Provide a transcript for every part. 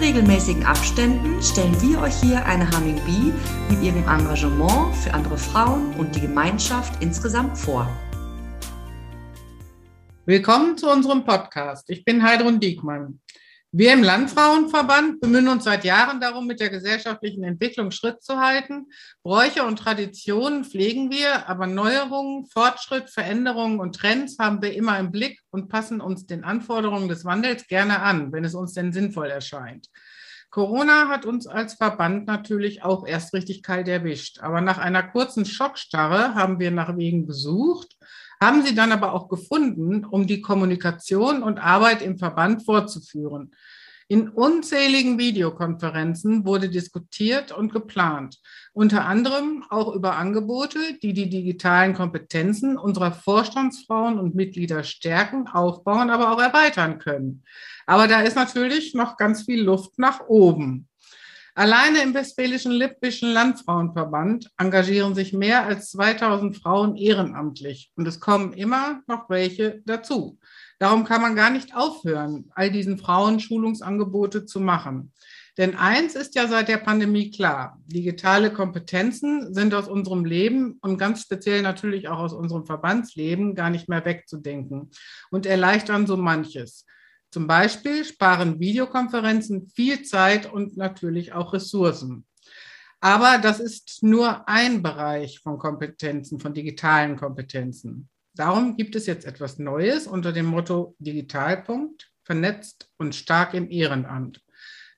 regelmäßigen Abständen stellen wir euch hier eine Humming Bee mit ihrem Engagement für andere Frauen und die Gemeinschaft insgesamt vor. Willkommen zu unserem Podcast. Ich bin Heidrun Diekmann. Wir im Landfrauenverband bemühen uns seit Jahren darum, mit der gesellschaftlichen Entwicklung Schritt zu halten. Bräuche und Traditionen pflegen wir, aber Neuerungen, Fortschritt, Veränderungen und Trends haben wir immer im Blick und passen uns den Anforderungen des Wandels gerne an, wenn es uns denn sinnvoll erscheint. Corona hat uns als Verband natürlich auch erst richtig kalt erwischt. Aber nach einer kurzen Schockstarre haben wir nach Wegen gesucht haben sie dann aber auch gefunden, um die Kommunikation und Arbeit im Verband fortzuführen. In unzähligen Videokonferenzen wurde diskutiert und geplant, unter anderem auch über Angebote, die die digitalen Kompetenzen unserer Vorstandsfrauen und Mitglieder stärken, aufbauen, aber auch erweitern können. Aber da ist natürlich noch ganz viel Luft nach oben. Alleine im Westfälischen Lippischen Landfrauenverband engagieren sich mehr als 2000 Frauen ehrenamtlich und es kommen immer noch welche dazu. Darum kann man gar nicht aufhören, all diesen Frauen Schulungsangebote zu machen. Denn eins ist ja seit der Pandemie klar. Digitale Kompetenzen sind aus unserem Leben und ganz speziell natürlich auch aus unserem Verbandsleben gar nicht mehr wegzudenken und erleichtern so manches. Zum Beispiel sparen Videokonferenzen viel Zeit und natürlich auch Ressourcen. Aber das ist nur ein Bereich von Kompetenzen, von digitalen Kompetenzen. Darum gibt es jetzt etwas Neues unter dem Motto Digitalpunkt, vernetzt und stark im Ehrenamt.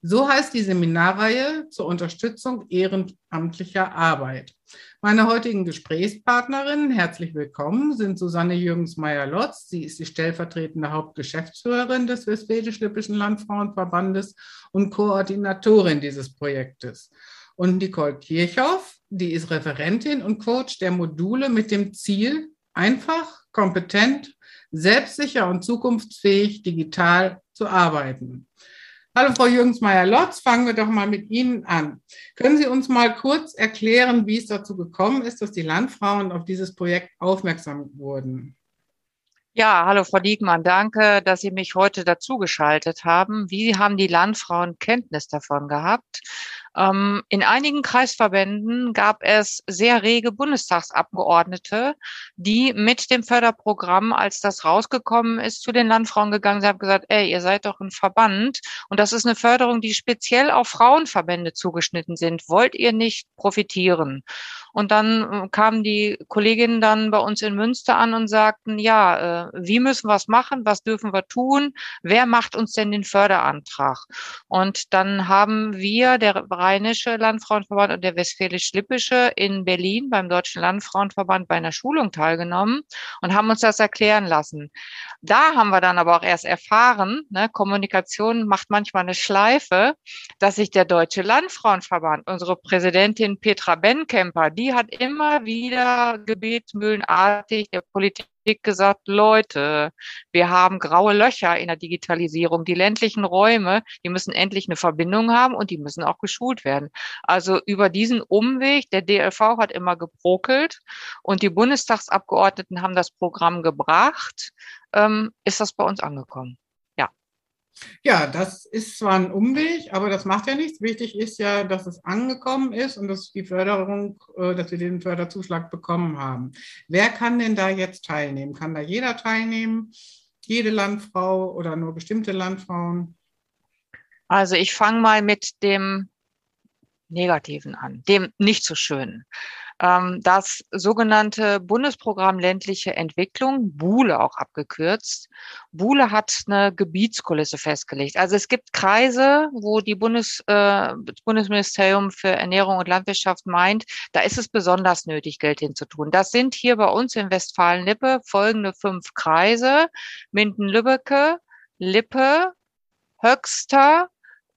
So heißt die Seminarreihe zur Unterstützung ehrenamtlicher Arbeit. Meine heutigen Gesprächspartnerinnen, herzlich willkommen, sind Susanne Jürgens-Meyer-Lotz. Sie ist die stellvertretende Hauptgeschäftsführerin des Westfälisch-Lippischen Landfrauenverbandes und Koordinatorin dieses Projektes. Und Nicole Kirchhoff, die ist Referentin und Coach der Module mit dem Ziel, einfach, kompetent, selbstsicher und zukunftsfähig digital zu arbeiten. Hallo Frau Jürgensmeier-Lotz, fangen wir doch mal mit Ihnen an. Können Sie uns mal kurz erklären, wie es dazu gekommen ist, dass die Landfrauen auf dieses Projekt aufmerksam wurden? Ja, hallo Frau Diekmann, danke, dass Sie mich heute dazugeschaltet haben. Wie haben die Landfrauen Kenntnis davon gehabt? Ähm, in einigen Kreisverbänden gab es sehr rege Bundestagsabgeordnete, die mit dem Förderprogramm, als das rausgekommen ist, zu den Landfrauen gegangen sind, haben gesagt, ey, ihr seid doch ein Verband und das ist eine Förderung, die speziell auf Frauenverbände zugeschnitten sind. Wollt ihr nicht profitieren? Und dann äh, kamen die Kolleginnen dann bei uns in Münster an und sagten, ja, äh, wie müssen wir es machen? Was dürfen wir tun? Wer macht uns denn den Förderantrag? Und dann haben wir, der Rheinische Landfrauenverband und der Westfälisch-Lippische in Berlin beim Deutschen Landfrauenverband bei einer Schulung teilgenommen und haben uns das erklären lassen. Da haben wir dann aber auch erst erfahren, ne, Kommunikation macht manchmal eine Schleife, dass sich der Deutsche Landfrauenverband, unsere Präsidentin Petra Benkemper, die hat immer wieder gebetsmühlenartig der Politik gesagt, Leute, wir haben graue Löcher in der Digitalisierung. Die ländlichen Räume, die müssen endlich eine Verbindung haben und die müssen auch geschult werden. Also über diesen Umweg, der DLV hat immer gebrokelt und die Bundestagsabgeordneten haben das Programm gebracht, ähm, ist das bei uns angekommen. Ja, das ist zwar ein Umweg, aber das macht ja nichts. Wichtig ist ja, dass es angekommen ist und dass die Förderung, äh, dass wir den Förderzuschlag bekommen haben. Wer kann denn da jetzt teilnehmen? Kann da jeder teilnehmen? Jede Landfrau oder nur bestimmte Landfrauen? Also ich fange mal mit dem Negativen an, dem nicht so schönen. Ähm, das sogenannte Bundesprogramm ländliche Entwicklung, BULE auch abgekürzt. BULE hat eine Gebietskulisse festgelegt. Also es gibt Kreise, wo die Bundes, äh, das Bundesministerium für Ernährung und Landwirtschaft meint, da ist es besonders nötig, Geld hinzutun. Das sind hier bei uns in Westfalen-Lippe folgende fünf Kreise. Minden-Lübbecke, Lippe, Höxter,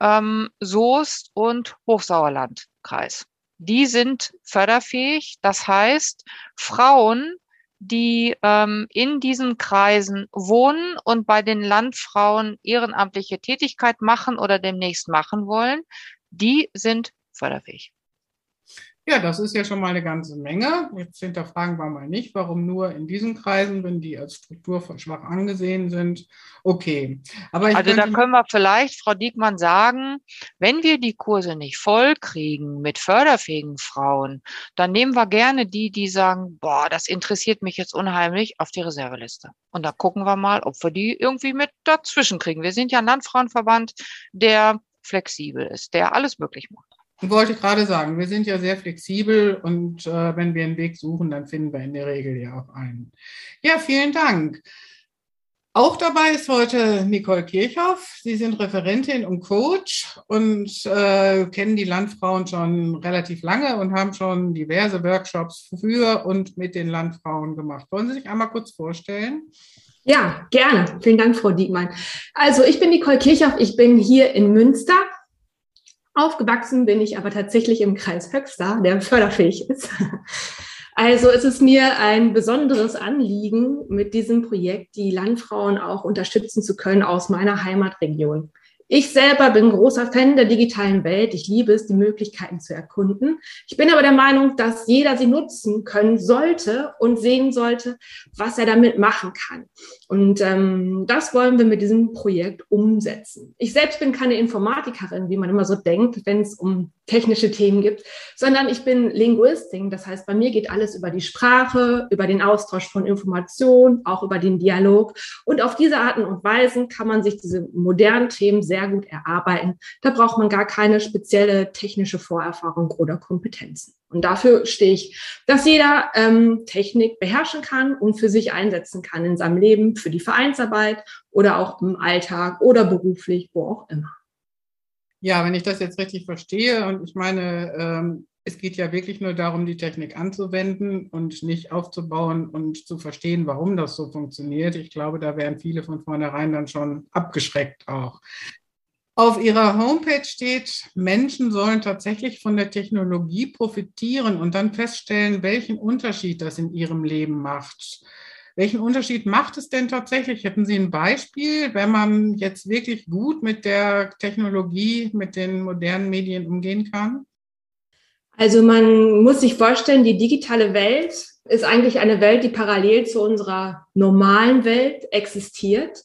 ähm, Soest und Hochsauerlandkreis. Die sind förderfähig. Das heißt, Frauen, die ähm, in diesen Kreisen wohnen und bei den Landfrauen ehrenamtliche Tätigkeit machen oder demnächst machen wollen, die sind förderfähig. Ja, das ist ja schon mal eine ganze Menge. Jetzt hinterfragen wir mal nicht, warum nur in diesen Kreisen, wenn die als strukturschwach angesehen sind. Okay. Aber also da können wir vielleicht, Frau Diekmann, sagen, wenn wir die Kurse nicht voll kriegen mit förderfähigen Frauen, dann nehmen wir gerne die, die sagen, boah, das interessiert mich jetzt unheimlich, auf die Reserveliste. Und da gucken wir mal, ob wir die irgendwie mit dazwischen kriegen. Wir sind ja ein Landfrauenverband, der flexibel ist, der alles möglich macht. Wollte ich gerade sagen, wir sind ja sehr flexibel und äh, wenn wir einen Weg suchen, dann finden wir in der Regel ja auch einen. Ja, vielen Dank. Auch dabei ist heute Nicole Kirchhoff. Sie sind Referentin und Coach und äh, kennen die Landfrauen schon relativ lange und haben schon diverse Workshops für und mit den Landfrauen gemacht. Wollen Sie sich einmal kurz vorstellen? Ja, gerne. Vielen Dank, Frau Diekmann. Also ich bin Nicole Kirchhoff. Ich bin hier in Münster Aufgewachsen bin ich aber tatsächlich im Kreis Höxter, der förderfähig ist. Also es ist mir ein besonderes Anliegen, mit diesem Projekt die Landfrauen auch unterstützen zu können aus meiner Heimatregion. Ich selber bin großer Fan der digitalen Welt. Ich liebe es, die Möglichkeiten zu erkunden. Ich bin aber der Meinung, dass jeder sie nutzen können sollte und sehen sollte, was er damit machen kann. Und ähm, das wollen wir mit diesem Projekt umsetzen. Ich selbst bin keine Informatikerin, wie man immer so denkt, wenn es um technische Themen gibt, sondern ich bin Linguistin. Das heißt, bei mir geht alles über die Sprache, über den Austausch von Informationen, auch über den Dialog. Und auf diese Arten und Weisen kann man sich diese modernen Themen sehr gut erarbeiten. Da braucht man gar keine spezielle technische Vorerfahrung oder Kompetenzen. Und dafür stehe ich, dass jeder ähm, Technik beherrschen kann und für sich einsetzen kann in seinem Leben, für die Vereinsarbeit oder auch im Alltag oder beruflich, wo auch immer. Ja, wenn ich das jetzt richtig verstehe und ich meine, ähm, es geht ja wirklich nur darum, die Technik anzuwenden und nicht aufzubauen und zu verstehen, warum das so funktioniert. Ich glaube, da wären viele von vornherein dann schon abgeschreckt auch. Auf Ihrer Homepage steht, Menschen sollen tatsächlich von der Technologie profitieren und dann feststellen, welchen Unterschied das in ihrem Leben macht. Welchen Unterschied macht es denn tatsächlich? Hätten Sie ein Beispiel, wenn man jetzt wirklich gut mit der Technologie, mit den modernen Medien umgehen kann? Also man muss sich vorstellen, die digitale Welt ist eigentlich eine Welt, die parallel zu unserer normalen Welt existiert.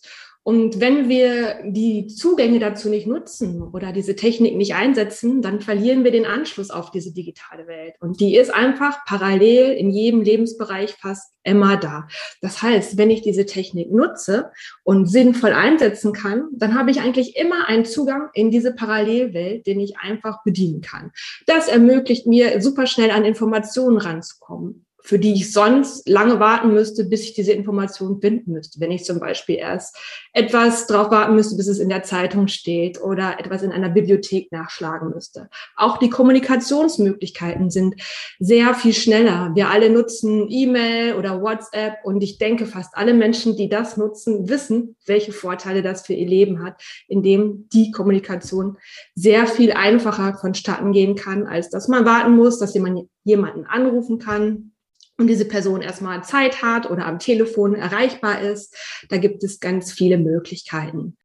Und wenn wir die Zugänge dazu nicht nutzen oder diese Technik nicht einsetzen, dann verlieren wir den Anschluss auf diese digitale Welt. Und die ist einfach parallel in jedem Lebensbereich fast immer da. Das heißt, wenn ich diese Technik nutze und sinnvoll einsetzen kann, dann habe ich eigentlich immer einen Zugang in diese Parallelwelt, den ich einfach bedienen kann. Das ermöglicht mir, super schnell an Informationen ranzukommen für die ich sonst lange warten müsste, bis ich diese Information finden müsste. Wenn ich zum Beispiel erst etwas drauf warten müsste, bis es in der Zeitung steht oder etwas in einer Bibliothek nachschlagen müsste. Auch die Kommunikationsmöglichkeiten sind sehr viel schneller. Wir alle nutzen E-Mail oder WhatsApp und ich denke, fast alle Menschen, die das nutzen, wissen, welche Vorteile das für ihr Leben hat, indem die Kommunikation sehr viel einfacher vonstatten gehen kann, als dass man warten muss, dass jemand jemanden anrufen kann, und diese Person erstmal Zeit hat oder am Telefon erreichbar ist. Da gibt es ganz viele Möglichkeiten.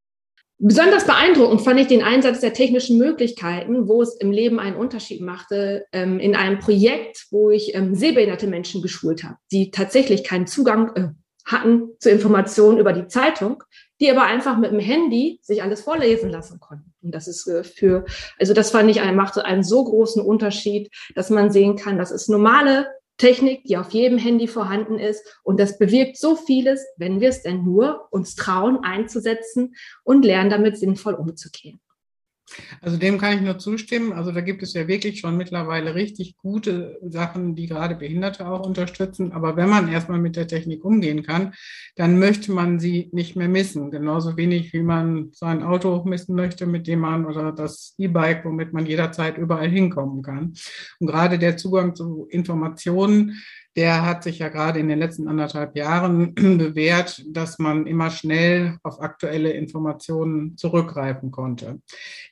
Besonders beeindruckend fand ich den Einsatz der technischen Möglichkeiten, wo es im Leben einen Unterschied machte, ähm, in einem Projekt, wo ich ähm, sehbehinderte Menschen geschult habe, die tatsächlich keinen Zugang äh, hatten zu Informationen über die Zeitung, die aber einfach mit dem Handy sich alles vorlesen lassen konnten. Und das ist äh, für, also das fand ich, machte einen so großen Unterschied, dass man sehen kann, das ist normale Technik, die auf jedem Handy vorhanden ist. Und das bewirkt so vieles, wenn wir es denn nur uns trauen einzusetzen und lernen, damit sinnvoll umzugehen. Also dem kann ich nur zustimmen. Also da gibt es ja wirklich schon mittlerweile richtig gute Sachen, die gerade Behinderte auch unterstützen. Aber wenn man erstmal mit der Technik umgehen kann, dann möchte man sie nicht mehr missen. Genauso wenig, wie man sein Auto missen möchte, mit dem man oder das E-Bike, womit man jederzeit überall hinkommen kann. Und gerade der Zugang zu Informationen, der hat sich ja gerade in den letzten anderthalb Jahren bewährt, dass man immer schnell auf aktuelle Informationen zurückgreifen konnte.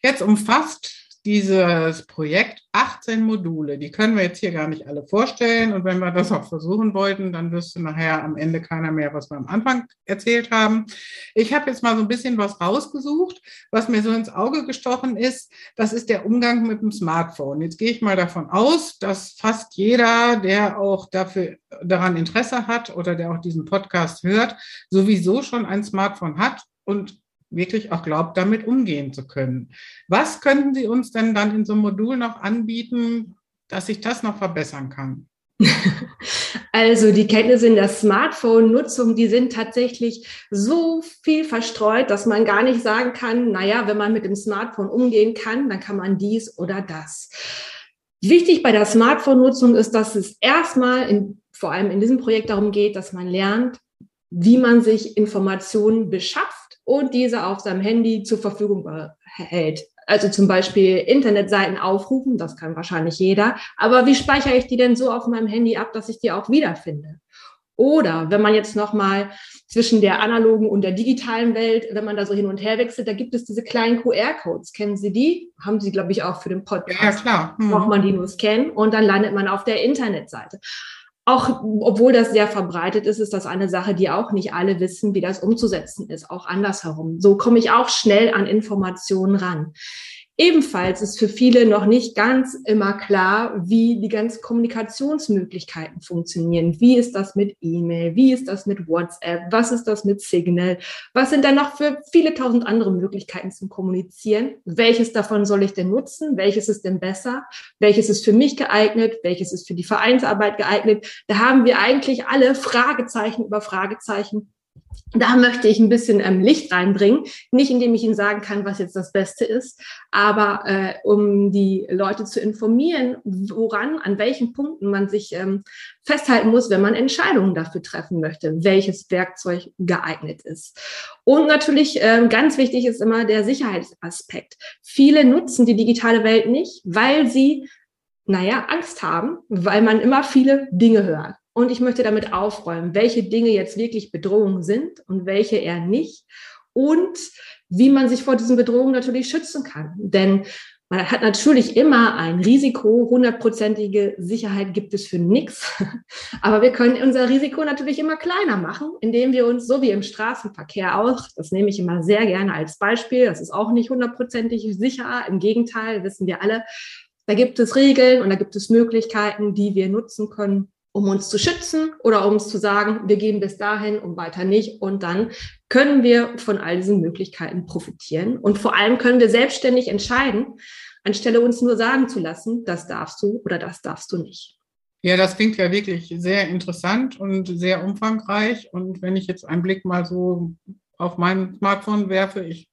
Jetzt umfasst dieses Projekt 18 Module. Die können wir jetzt hier gar nicht alle vorstellen. Und wenn wir das auch versuchen wollten, dann wüsste nachher am Ende keiner mehr, was wir am Anfang erzählt haben. Ich habe jetzt mal so ein bisschen was rausgesucht, was mir so ins Auge gestochen ist. Das ist der Umgang mit dem Smartphone. Jetzt gehe ich mal davon aus, dass fast jeder, der auch dafür daran Interesse hat oder der auch diesen Podcast hört, sowieso schon ein Smartphone hat und wirklich auch glaubt, damit umgehen zu können. Was könnten Sie uns denn dann in so einem Modul noch anbieten, dass ich das noch verbessern kann? Also die Kenntnisse in der Smartphone-Nutzung, die sind tatsächlich so viel verstreut, dass man gar nicht sagen kann, naja, wenn man mit dem Smartphone umgehen kann, dann kann man dies oder das. Wichtig bei der Smartphone-Nutzung ist, dass es erstmal in, vor allem in diesem Projekt darum geht, dass man lernt, wie man sich Informationen beschafft und diese auf seinem Handy zur Verfügung hält. Also zum Beispiel Internetseiten aufrufen, das kann wahrscheinlich jeder. Aber wie speichere ich die denn so auf meinem Handy ab, dass ich die auch wiederfinde? Oder wenn man jetzt nochmal zwischen der analogen und der digitalen Welt, wenn man da so hin und her wechselt, da gibt es diese kleinen QR-Codes. Kennen Sie die? Haben Sie, glaube ich, auch für den Podcast. Ja, klar. Mhm. Braucht man die nur scannen und dann landet man auf der Internetseite auch obwohl das sehr verbreitet ist, ist das eine Sache, die auch nicht alle wissen, wie das umzusetzen ist, auch andersherum. So komme ich auch schnell an Informationen ran. Ebenfalls ist für viele noch nicht ganz immer klar, wie die ganzen Kommunikationsmöglichkeiten funktionieren. Wie ist das mit E-Mail? Wie ist das mit WhatsApp? Was ist das mit Signal? Was sind dann noch für viele tausend andere Möglichkeiten zum Kommunizieren? Welches davon soll ich denn nutzen? Welches ist denn besser? Welches ist für mich geeignet? Welches ist für die Vereinsarbeit geeignet? Da haben wir eigentlich alle Fragezeichen über Fragezeichen da möchte ich ein bisschen ähm, Licht reinbringen, nicht indem ich Ihnen sagen kann, was jetzt das Beste ist, aber äh, um die Leute zu informieren, woran, an welchen Punkten man sich ähm, festhalten muss, wenn man Entscheidungen dafür treffen möchte, welches Werkzeug geeignet ist. Und natürlich ähm, ganz wichtig ist immer der Sicherheitsaspekt. Viele nutzen die digitale Welt nicht, weil sie naja, Angst haben, weil man immer viele Dinge hört. Und ich möchte damit aufräumen, welche Dinge jetzt wirklich Bedrohungen sind und welche eher nicht. Und wie man sich vor diesen Bedrohungen natürlich schützen kann. Denn man hat natürlich immer ein Risiko. Hundertprozentige Sicherheit gibt es für nichts. Aber wir können unser Risiko natürlich immer kleiner machen, indem wir uns, so wie im Straßenverkehr auch, das nehme ich immer sehr gerne als Beispiel, das ist auch nicht hundertprozentig sicher. Im Gegenteil, wissen wir alle, da gibt es Regeln und da gibt es Möglichkeiten, die wir nutzen können, um uns zu schützen oder um uns zu sagen, wir gehen bis dahin und weiter nicht. Und dann können wir von all diesen Möglichkeiten profitieren. Und vor allem können wir selbstständig entscheiden, anstelle uns nur sagen zu lassen, das darfst du oder das darfst du nicht. Ja, das klingt ja wirklich sehr interessant und sehr umfangreich. Und wenn ich jetzt einen Blick mal so auf mein Smartphone werfe, ich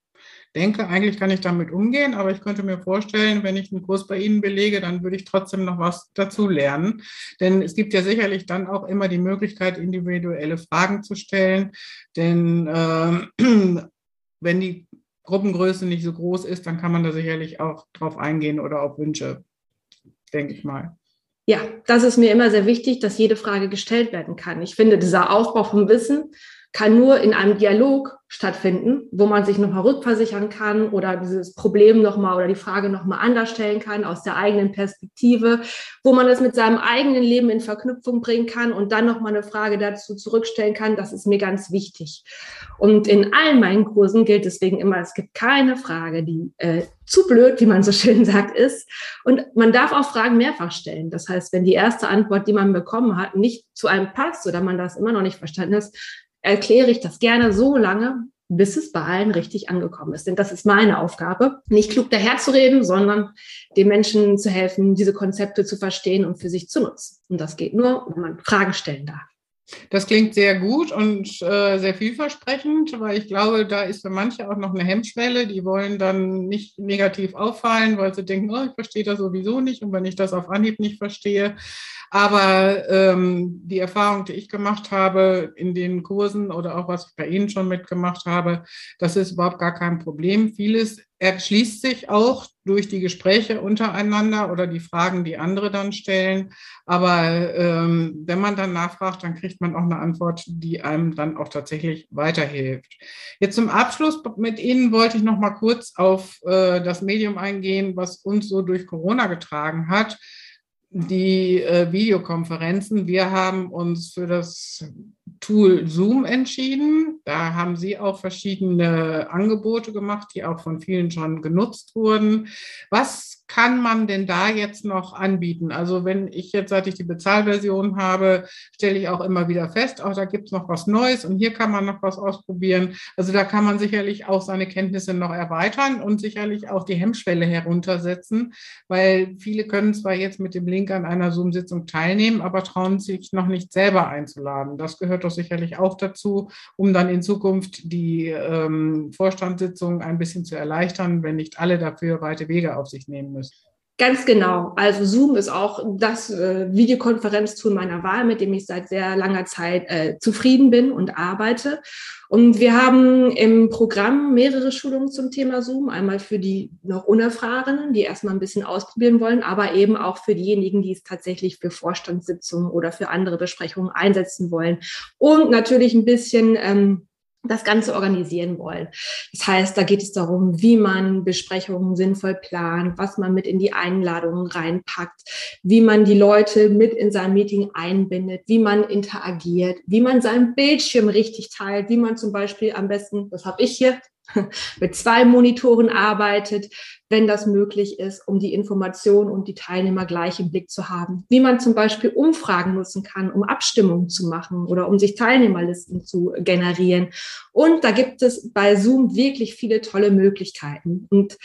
denke, eigentlich kann ich damit umgehen, aber ich könnte mir vorstellen, wenn ich einen Kurs bei Ihnen belege, dann würde ich trotzdem noch was dazu lernen. Denn es gibt ja sicherlich dann auch immer die Möglichkeit, individuelle Fragen zu stellen. Denn äh, wenn die Gruppengröße nicht so groß ist, dann kann man da sicherlich auch drauf eingehen oder auf Wünsche, denke ich mal. Ja, das ist mir immer sehr wichtig, dass jede Frage gestellt werden kann. Ich finde, dieser Aufbau vom Wissen kann nur in einem Dialog stattfinden, wo man sich nochmal rückversichern kann oder dieses Problem nochmal oder die Frage nochmal anders stellen kann aus der eigenen Perspektive, wo man es mit seinem eigenen Leben in Verknüpfung bringen kann und dann nochmal eine Frage dazu zurückstellen kann. Das ist mir ganz wichtig. Und in allen meinen Kursen gilt deswegen immer, es gibt keine Frage, die äh, zu blöd, wie man so schön sagt, ist. Und man darf auch Fragen mehrfach stellen. Das heißt, wenn die erste Antwort, die man bekommen hat, nicht zu einem passt oder man das immer noch nicht verstanden hat, erkläre ich das gerne so lange, bis es bei allen richtig angekommen ist. Denn das ist meine Aufgabe, nicht klug daherzureden, sondern den Menschen zu helfen, diese Konzepte zu verstehen und für sich zu nutzen. Und das geht nur, wenn man Fragen stellen darf. Das klingt sehr gut und äh, sehr vielversprechend, weil ich glaube, da ist für manche auch noch eine Hemmschwelle. Die wollen dann nicht negativ auffallen, weil sie denken, oh, ich verstehe das sowieso nicht. Und wenn ich das auf Anhieb nicht verstehe, aber ähm, die Erfahrung, die ich gemacht habe in den Kursen oder auch was ich bei Ihnen schon mitgemacht habe, das ist überhaupt gar kein Problem. Vieles erschließt sich auch durch die Gespräche untereinander oder die Fragen, die andere dann stellen. Aber ähm, wenn man dann nachfragt, dann kriegt man auch eine Antwort, die einem dann auch tatsächlich weiterhilft. Jetzt zum Abschluss mit Ihnen wollte ich noch mal kurz auf äh, das Medium eingehen, was uns so durch Corona getragen hat die äh, Videokonferenzen. Wir haben uns für das Tool Zoom entschieden. Da haben Sie auch verschiedene Angebote gemacht, die auch von vielen schon genutzt wurden. Was kann man denn da jetzt noch anbieten? Also wenn ich jetzt, seit ich die Bezahlversion habe, stelle ich auch immer wieder fest, auch da gibt es noch was Neues und hier kann man noch was ausprobieren. Also da kann man sicherlich auch seine Kenntnisse noch erweitern und sicherlich auch die Hemmschwelle heruntersetzen, weil viele können zwar jetzt mit dem Link an einer Zoom-Sitzung teilnehmen, aber trauen sich noch nicht selber einzuladen. Das gehört doch sicherlich auch dazu, um dann in Zukunft die ähm, Vorstandssitzung ein bisschen zu erleichtern, wenn nicht alle dafür weite Wege auf sich nehmen müssen. Ganz genau. Also Zoom ist auch das äh, Videokonferenztool meiner Wahl, mit dem ich seit sehr langer Zeit äh, zufrieden bin und arbeite. Und wir haben im Programm mehrere Schulungen zum Thema Zoom. Einmal für die noch Unerfahrenen, die erstmal ein bisschen ausprobieren wollen, aber eben auch für diejenigen, die es tatsächlich für Vorstandssitzungen oder für andere Besprechungen einsetzen wollen. Und natürlich ein bisschen ähm, das Ganze organisieren wollen. Das heißt, da geht es darum, wie man Besprechungen sinnvoll plant, was man mit in die Einladungen reinpackt, wie man die Leute mit in sein Meeting einbindet, wie man interagiert, wie man seinen Bildschirm richtig teilt, wie man zum Beispiel am besten, das habe ich hier, mit zwei Monitoren arbeitet, wenn das möglich ist, um die Informationen und die Teilnehmer gleich im Blick zu haben. Wie man zum Beispiel Umfragen nutzen kann, um Abstimmungen zu machen oder um sich Teilnehmerlisten zu generieren. Und da gibt es bei Zoom wirklich viele tolle Möglichkeiten. Und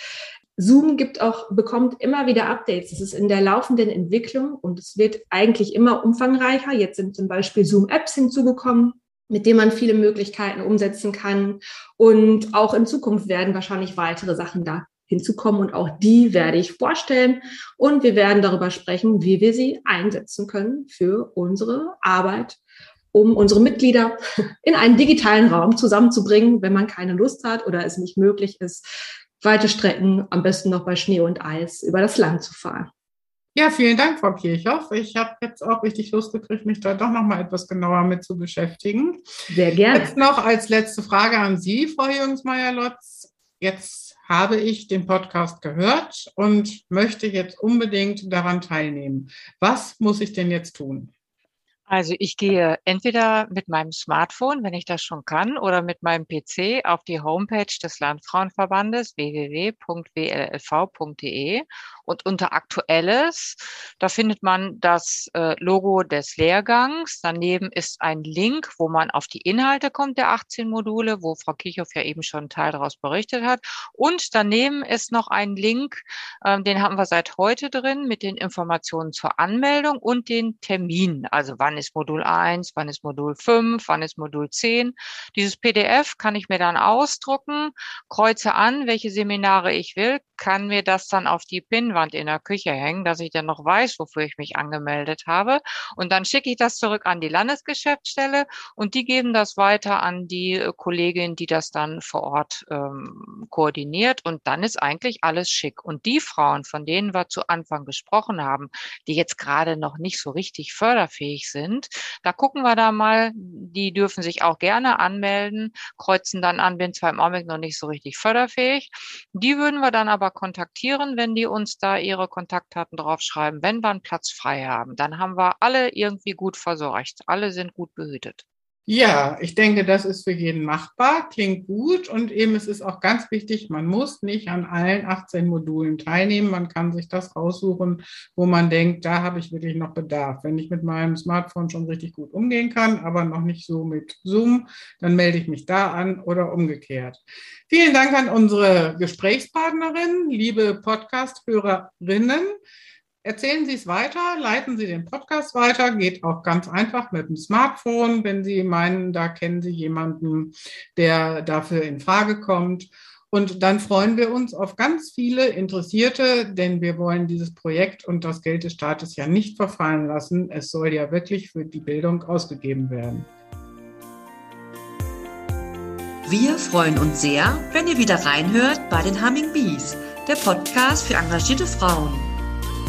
Zoom gibt auch, bekommt immer wieder Updates. Es ist in der laufenden Entwicklung und es wird eigentlich immer umfangreicher. Jetzt sind zum Beispiel Zoom-Apps hinzugekommen mit dem man viele Möglichkeiten umsetzen kann. Und auch in Zukunft werden wahrscheinlich weitere Sachen da hinzukommen und auch die werde ich vorstellen. Und wir werden darüber sprechen, wie wir sie einsetzen können für unsere Arbeit, um unsere Mitglieder in einen digitalen Raum zusammenzubringen, wenn man keine Lust hat oder es nicht möglich ist, weite Strecken, am besten noch bei Schnee und Eis, über das Land zu fahren. Ja, vielen Dank, Frau Kirchhoff. Ich habe jetzt auch richtig Lust gekriegt, mich da doch noch mal etwas genauer mit zu beschäftigen. Sehr gerne. Jetzt noch als letzte Frage an Sie, Frau Jungsmeier-Lotz. Jetzt habe ich den Podcast gehört und möchte jetzt unbedingt daran teilnehmen. Was muss ich denn jetzt tun? Also ich gehe entweder mit meinem Smartphone, wenn ich das schon kann, oder mit meinem PC auf die Homepage des Landfrauenverbandes www.wllv.de und unter Aktuelles, da findet man das äh, Logo des Lehrgangs. Daneben ist ein Link, wo man auf die Inhalte kommt der 18 Module, wo Frau Kirchhoff ja eben schon einen Teil daraus berichtet hat. Und daneben ist noch ein Link, äh, den haben wir seit heute drin mit den Informationen zur Anmeldung und den Terminen. Also wann ist Modul 1, wann ist Modul 5, wann ist Modul 10. Dieses PDF kann ich mir dann ausdrucken, kreuze an, welche Seminare ich will, kann mir das dann auf die Pinnwand in der Küche hängen, dass ich dann noch weiß, wofür ich mich angemeldet habe. Und dann schicke ich das zurück an die Landesgeschäftsstelle und die geben das weiter an die äh, Kollegin, die das dann vor Ort ähm, koordiniert. Und dann ist eigentlich alles schick. Und die Frauen, von denen wir zu Anfang gesprochen haben, die jetzt gerade noch nicht so richtig förderfähig sind, da gucken wir da mal, die dürfen sich auch gerne anmelden, kreuzen dann an, bin zwar im Augenblick noch nicht so richtig förderfähig. Die würden wir dann aber kontaktieren, wenn die uns da ihre Kontaktdaten draufschreiben, wenn wir einen Platz frei haben. Dann haben wir alle irgendwie gut versorgt. Alle sind gut behütet. Ja, ich denke, das ist für jeden machbar, klingt gut und eben es ist auch ganz wichtig, man muss nicht an allen 18 Modulen teilnehmen. Man kann sich das raussuchen, wo man denkt, da habe ich wirklich noch Bedarf. Wenn ich mit meinem Smartphone schon richtig gut umgehen kann, aber noch nicht so mit Zoom, dann melde ich mich da an oder umgekehrt. Vielen Dank an unsere Gesprächspartnerin, liebe Podcast-Hörerinnen. Erzählen Sie es weiter, leiten Sie den Podcast weiter, geht auch ganz einfach mit dem Smartphone, wenn Sie meinen, da kennen Sie jemanden, der dafür in Frage kommt. Und dann freuen wir uns auf ganz viele Interessierte, denn wir wollen dieses Projekt und das Geld des Staates ja nicht verfallen lassen. Es soll ja wirklich für die Bildung ausgegeben werden. Wir freuen uns sehr, wenn ihr wieder reinhört bei den Humming Bees, der Podcast für engagierte Frauen.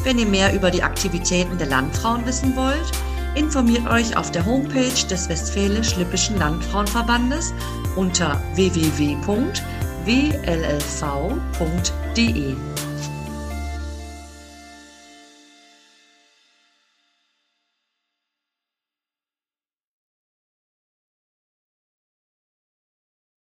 Wenn ihr mehr über die Aktivitäten der Landfrauen wissen wollt, informiert euch auf der Homepage des Westfälisch-Lippischen Landfrauenverbandes unter www.wllv.de.